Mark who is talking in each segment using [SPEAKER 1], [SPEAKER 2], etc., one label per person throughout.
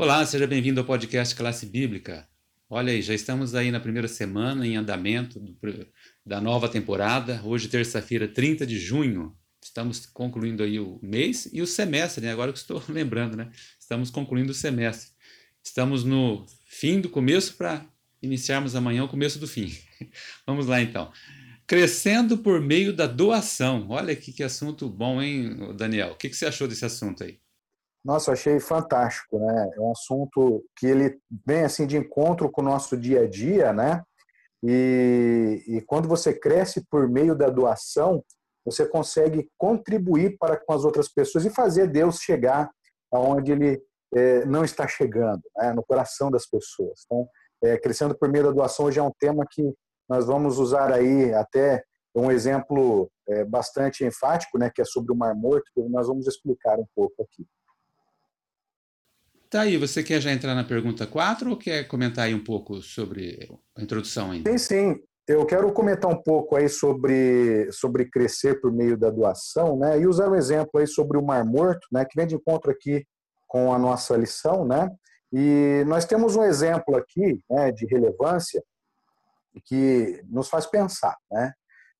[SPEAKER 1] Olá, seja bem-vindo ao podcast Classe Bíblica. Olha aí, já estamos aí na primeira semana em andamento do, da nova temporada. Hoje, terça-feira, 30 de junho. Estamos concluindo aí o mês e o semestre, né? Agora que estou lembrando, né? Estamos concluindo o semestre. Estamos no fim do começo para iniciarmos amanhã o começo do fim. Vamos lá então. Crescendo por meio da doação. Olha que, que assunto bom, hein, Daniel? O que, que você achou desse assunto aí?
[SPEAKER 2] Nossa, eu achei fantástico, né? É um assunto que ele vem assim de encontro com o nosso dia a dia, né? E, e quando você cresce por meio da doação, você consegue contribuir para com as outras pessoas e fazer Deus chegar aonde Ele é, não está chegando, né? no coração das pessoas. Então, é, crescendo por meio da doação hoje é um tema que nós vamos usar aí até um exemplo é, bastante enfático, né? Que é sobre o Mar Morto, que nós vamos explicar um pouco aqui.
[SPEAKER 1] Tá aí, você quer já entrar na pergunta 4 ou quer comentar aí um pouco sobre a introdução ainda?
[SPEAKER 2] Sim, sim. Eu quero comentar um pouco aí sobre, sobre crescer por meio da doação, né? E usar um exemplo aí sobre o Mar Morto, né? Que vem de encontro aqui com a nossa lição, né? E nós temos um exemplo aqui, né? De relevância que nos faz pensar, né?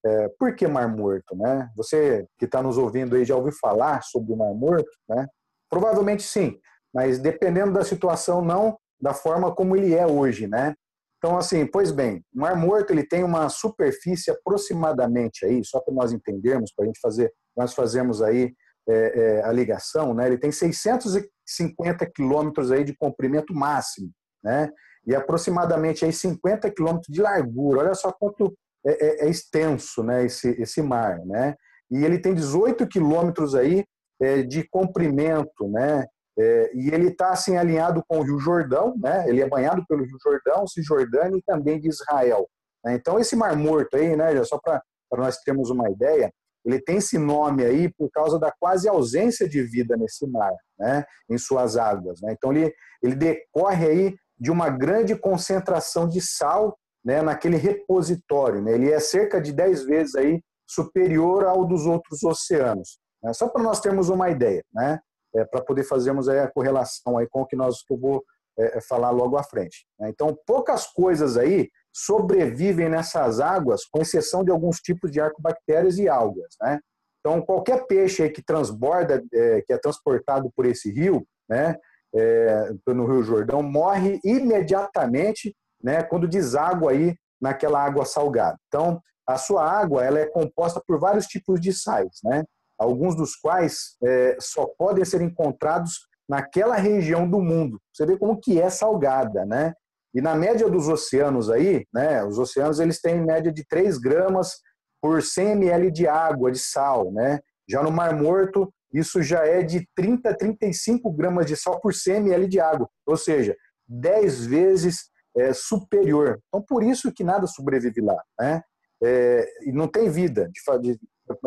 [SPEAKER 2] É, por que Mar Morto, né? Você que está nos ouvindo aí já ouviu falar sobre o Mar Morto, né? Provavelmente sim mas dependendo da situação, não da forma como ele é hoje, né? Então, assim, pois bem, o Mar Morto ele tem uma superfície aproximadamente aí, só para nós entendermos, para a gente fazer, nós fazemos aí é, é, a ligação, né? Ele tem 650 quilômetros aí de comprimento máximo, né? E aproximadamente aí 50 quilômetros de largura. Olha só quanto é, é, é, extenso, né? Esse, esse mar, né? E ele tem 18 quilômetros aí é, de comprimento, né? É, e ele está assim alinhado com o Rio Jordão, né? Ele é banhado pelo Rio Jordão, Cisjordânia e também de Israel. Né? Então esse Mar Morto aí, né? Só para nós termos uma ideia, ele tem esse nome aí por causa da quase ausência de vida nesse mar, né? Em suas águas. Né? Então ele ele decorre aí de uma grande concentração de sal, né? Naquele repositório, né? Ele é cerca de 10 vezes aí superior ao dos outros oceanos. Né? Só para nós termos uma ideia, né? É, para poder fazermos aí a correlação aí com o que, nós, que eu vou é, é, falar logo à frente. Né? Então, poucas coisas aí sobrevivem nessas águas, com exceção de alguns tipos de arcobactérias e algas. Né? Então, qualquer peixe que transborda, é, que é transportado por esse rio, né, é, no Rio Jordão, morre imediatamente né, quando deságua aí naquela água salgada. Então, a sua água ela é composta por vários tipos de sais. Né? Alguns dos quais é, só podem ser encontrados naquela região do mundo. Você vê como que é salgada, né? E na média dos oceanos aí, né, os oceanos eles têm média de 3 gramas por 100 ml de água, de sal, né? Já no Mar Morto, isso já é de 30 a 35 gramas de sal por 100 ml de água, ou seja, 10 vezes é, superior. Então, por isso que nada sobrevive lá, né? É, e não tem vida, de, de,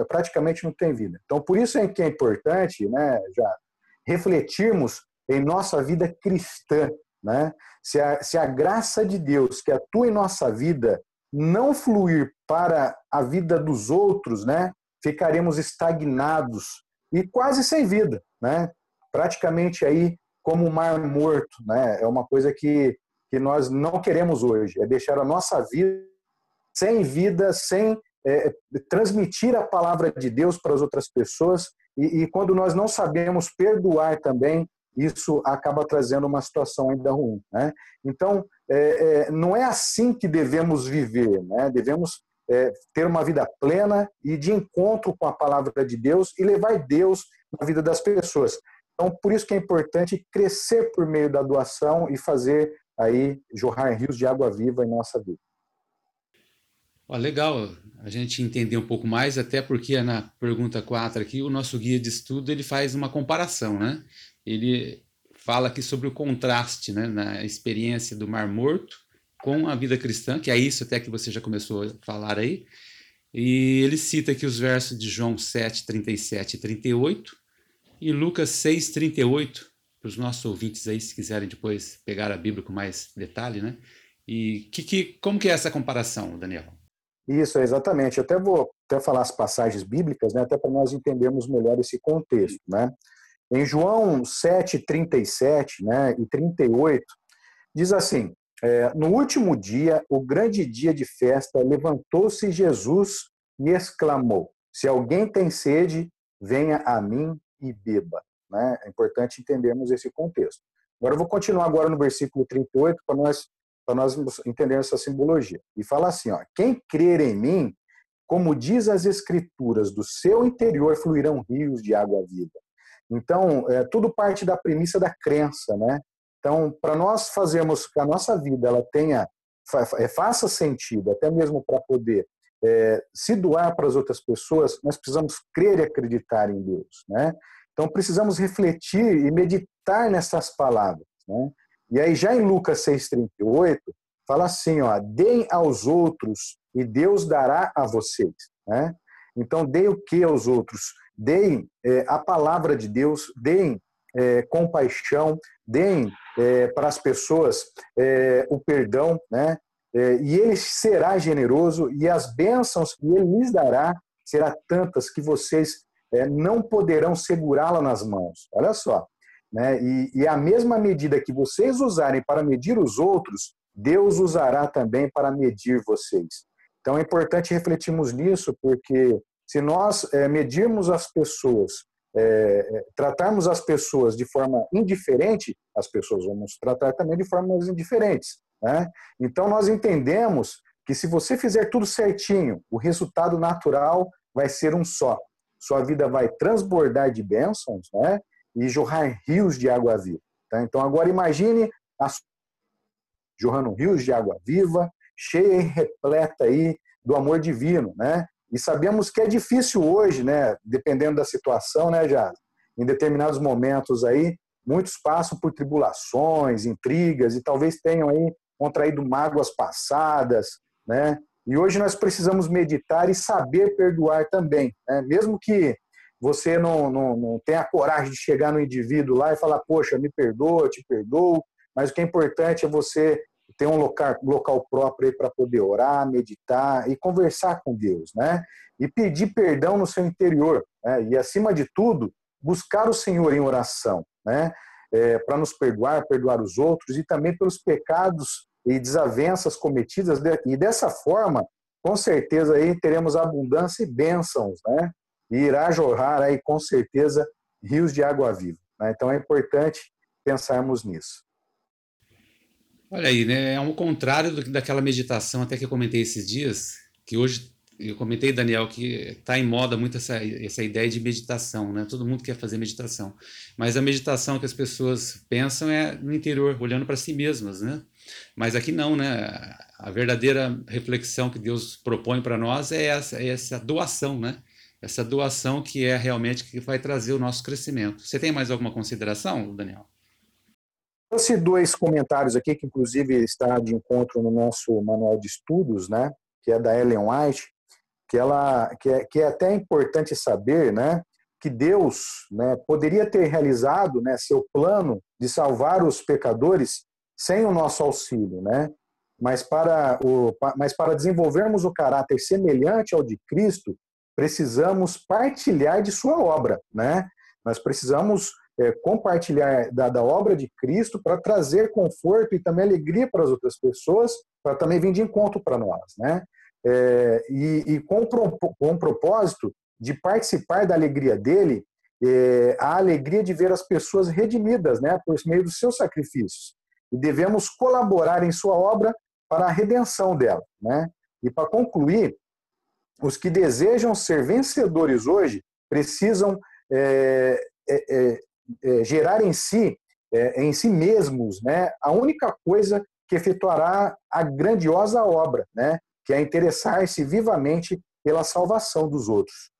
[SPEAKER 2] praticamente não tem vida. Então, por isso é que é importante, né, já refletirmos em nossa vida cristã, né? Se a, se a graça de Deus que atua em nossa vida não fluir para a vida dos outros, né, ficaremos estagnados e quase sem vida, né? Praticamente aí como um mar morto, né? É uma coisa que que nós não queremos hoje, é deixar a nossa vida sem vida, sem é, transmitir a palavra de Deus para as outras pessoas e, e, quando nós não sabemos perdoar também, isso acaba trazendo uma situação ainda ruim. Né? Então, é, é, não é assim que devemos viver, né? devemos é, ter uma vida plena e de encontro com a palavra de Deus e levar Deus na vida das pessoas. Então, por isso que é importante crescer por meio da doação e fazer aí jorrar rios de água viva em nossa vida.
[SPEAKER 1] Legal a gente entender um pouco mais, até porque na pergunta 4 aqui, o nosso guia de estudo ele faz uma comparação, né? Ele fala aqui sobre o contraste né, na experiência do Mar Morto com a vida cristã, que é isso até que você já começou a falar aí. E ele cita aqui os versos de João 7, 37 e 38 e Lucas 6, 38, para os nossos ouvintes aí, se quiserem depois pegar a Bíblia com mais detalhe, né? E que, que, como que é essa comparação, Daniel?
[SPEAKER 2] Isso, exatamente. Eu até vou até falar as passagens bíblicas, né, até para nós entendermos melhor esse contexto. Né? Em João 7, 37 né, e 38, diz assim: é, No último dia, o grande dia de festa, levantou-se Jesus e exclamou: Se alguém tem sede, venha a mim e beba. Né? É importante entendermos esse contexto. Agora eu vou continuar agora no versículo 38 para nós para nós entendermos essa simbologia. E fala assim, ó: Quem crer em mim, como diz as escrituras, do seu interior fluirão rios de água viva. Então, é, tudo parte da premissa da crença, né? Então, para nós fazermos que a nossa vida ela tenha é, faça sentido, até mesmo para poder é, se doar para as outras pessoas, nós precisamos crer e acreditar em Deus, né? Então, precisamos refletir e meditar nessas palavras, né? E aí, já em Lucas 6,38, fala assim: ó, deem aos outros e Deus dará a vocês. Né? Então, deem o que aos outros? Deem é, a palavra de Deus, deem é, compaixão, deem é, para as pessoas o perdão, né? E ele será generoso e as bênçãos que ele lhes dará será tantas que vocês não poderão segurá-la nas mãos. Olha só, né? E, e a mesma medida que vocês usarem para medir os outros, Deus usará também para medir vocês. Então é importante refletirmos nisso, porque se nós é, medirmos as pessoas, é, tratarmos as pessoas de forma indiferente, as pessoas vamos tratar também de formas indiferentes. Né? Então nós entendemos que se você fizer tudo certinho, o resultado natural vai ser um só. Sua vida vai transbordar de bênçãos, né? E jorrar rios de água viva. Tá? Então, agora imagine a... jorrando rios de água viva, cheia e repleta aí do amor divino, né? E sabemos que é difícil hoje, né? Dependendo da situação, né, já em determinados momentos aí, muitos passam por tribulações, intrigas e talvez tenham aí contraído mágoas passadas, né? E hoje nós precisamos meditar e saber perdoar também, né? mesmo que você não, não, não tem a coragem de chegar no indivíduo lá e falar, poxa, me perdoa, te perdoo, mas o que é importante é você ter um local, local próprio para poder orar, meditar e conversar com Deus, né? E pedir perdão no seu interior, né? E acima de tudo, buscar o Senhor em oração, né? É, para nos perdoar, perdoar os outros e também pelos pecados e desavenças cometidas e dessa forma, com certeza aí teremos abundância e bênçãos, né? E irá jorrar aí com certeza rios de água viva. Né? Então é importante pensarmos nisso.
[SPEAKER 1] Olha aí, né? É um contrário do, daquela meditação até que eu comentei esses dias, que hoje eu comentei, Daniel, que está em moda muito essa, essa ideia de meditação, né? Todo mundo quer fazer meditação, mas a meditação que as pessoas pensam é no interior, olhando para si mesmas, né? Mas aqui não, né? A verdadeira reflexão que Deus propõe para nós é essa, é essa doação, né? Essa doação que é realmente que vai trazer o nosso crescimento. Você tem mais alguma consideração, Daniel?
[SPEAKER 2] Trouxe dois comentários aqui, que inclusive está de encontro no nosso manual de estudos, né? que é da Ellen White, que, ela, que, é, que é até importante saber né? que Deus né, poderia ter realizado né, seu plano de salvar os pecadores sem o nosso auxílio, né? Mas para, o, mas para desenvolvermos o caráter semelhante ao de Cristo, precisamos partilhar de sua obra, né? Nós precisamos é, compartilhar da, da, obra de Cristo para trazer conforto e também alegria para as outras pessoas, para também vir de encontro para nós, né? É, e, e com, com o propósito de participar da alegria dele, é, a alegria de ver as pessoas redimidas, né, por meio dos seus sacrifícios. E devemos colaborar em sua obra para a redenção dela, né? E para concluir, os que desejam ser vencedores hoje precisam é, é, é, é gerar em si, é, em si mesmos, né, a única coisa que efetuará a grandiosa obra, né, que é interessar-se vivamente pela salvação dos outros.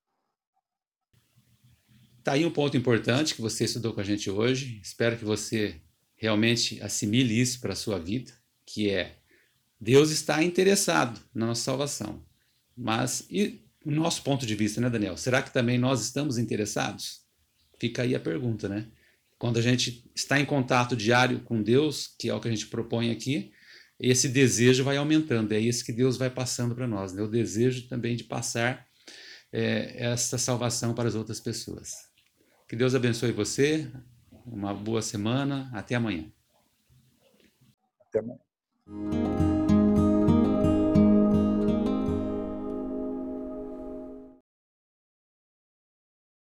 [SPEAKER 1] Está aí um ponto importante que você estudou com a gente hoje. Espero que você realmente assimile isso para a sua vida, que é Deus está interessado na nossa salvação. Mas, e o nosso ponto de vista, né, Daniel? Será que também nós estamos interessados? Fica aí a pergunta, né? Quando a gente está em contato diário com Deus, que é o que a gente propõe aqui, esse desejo vai aumentando. É isso que Deus vai passando para nós, né? O desejo também de passar é, essa salvação para as outras pessoas. Que Deus abençoe você. Uma boa semana. Até amanhã.
[SPEAKER 2] Até amanhã.